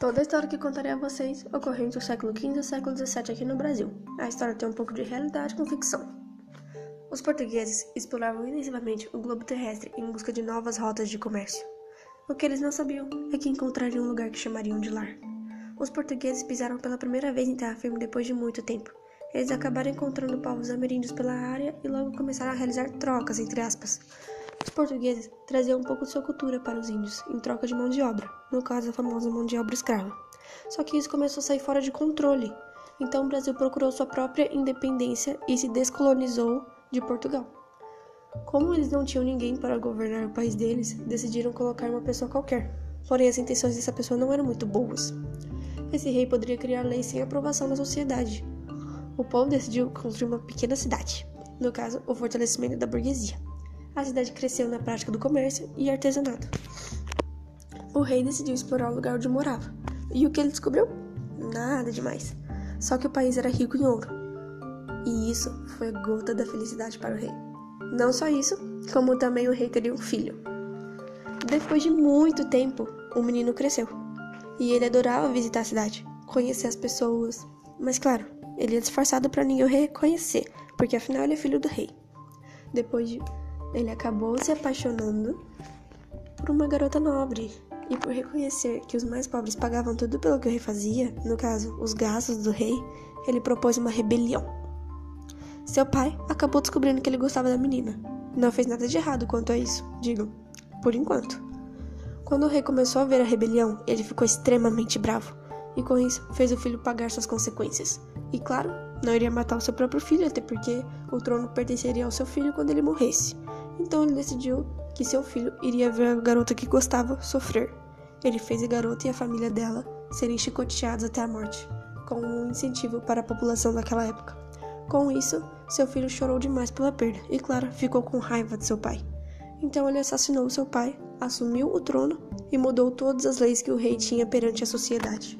Toda a história que contarei a vocês ocorreu entre o século XV e o século XVII aqui no Brasil. A história tem um pouco de realidade com ficção. Os portugueses exploravam intensivamente o globo terrestre em busca de novas rotas de comércio. O que eles não sabiam é que encontrariam um lugar que chamariam de lar. Os portugueses pisaram pela primeira vez em terra firme depois de muito tempo. Eles acabaram encontrando povos ameríndios pela área e logo começaram a realizar trocas, entre aspas. Os portugueses traziam um pouco de sua cultura para os índios, em troca de mão de obra, no caso a famosa mão de obra escrava. Só que isso começou a sair fora de controle. Então o Brasil procurou sua própria independência e se descolonizou de Portugal. Como eles não tinham ninguém para governar o país deles, decidiram colocar uma pessoa qualquer. Porém, as intenções dessa pessoa não eram muito boas. Esse rei poderia criar leis sem aprovação da sociedade. O povo decidiu construir uma pequena cidade, no caso, o fortalecimento da burguesia a cidade cresceu na prática do comércio e artesanato. O rei decidiu explorar o lugar onde morava. E o que ele descobriu? Nada demais. Só que o país era rico em ouro. E isso foi a gota da felicidade para o rei. Não só isso, como também o rei queria um filho. Depois de muito tempo, o menino cresceu. E ele adorava visitar a cidade, conhecer as pessoas. Mas claro, ele é disfarçado para ninguém reconhecer, porque afinal ele é filho do rei. Depois de ele acabou se apaixonando por uma garota nobre e por reconhecer que os mais pobres pagavam tudo pelo que o rei fazia, no caso, os gastos do rei, ele propôs uma rebelião. Seu pai acabou descobrindo que ele gostava da menina. Não fez nada de errado quanto a isso, digo, por enquanto. Quando o rei começou a ver a rebelião, ele ficou extremamente bravo e com isso fez o filho pagar suas consequências. E claro, não iria matar o seu próprio filho, até porque o trono pertenceria ao seu filho quando ele morresse. Então ele decidiu que seu filho iria ver a garota que gostava sofrer. Ele fez a garota e a família dela serem chicoteados até a morte, como um incentivo para a população daquela época. Com isso, seu filho chorou demais pela perda e, claro, ficou com raiva de seu pai. Então ele assassinou seu pai, assumiu o trono e mudou todas as leis que o rei tinha perante a sociedade.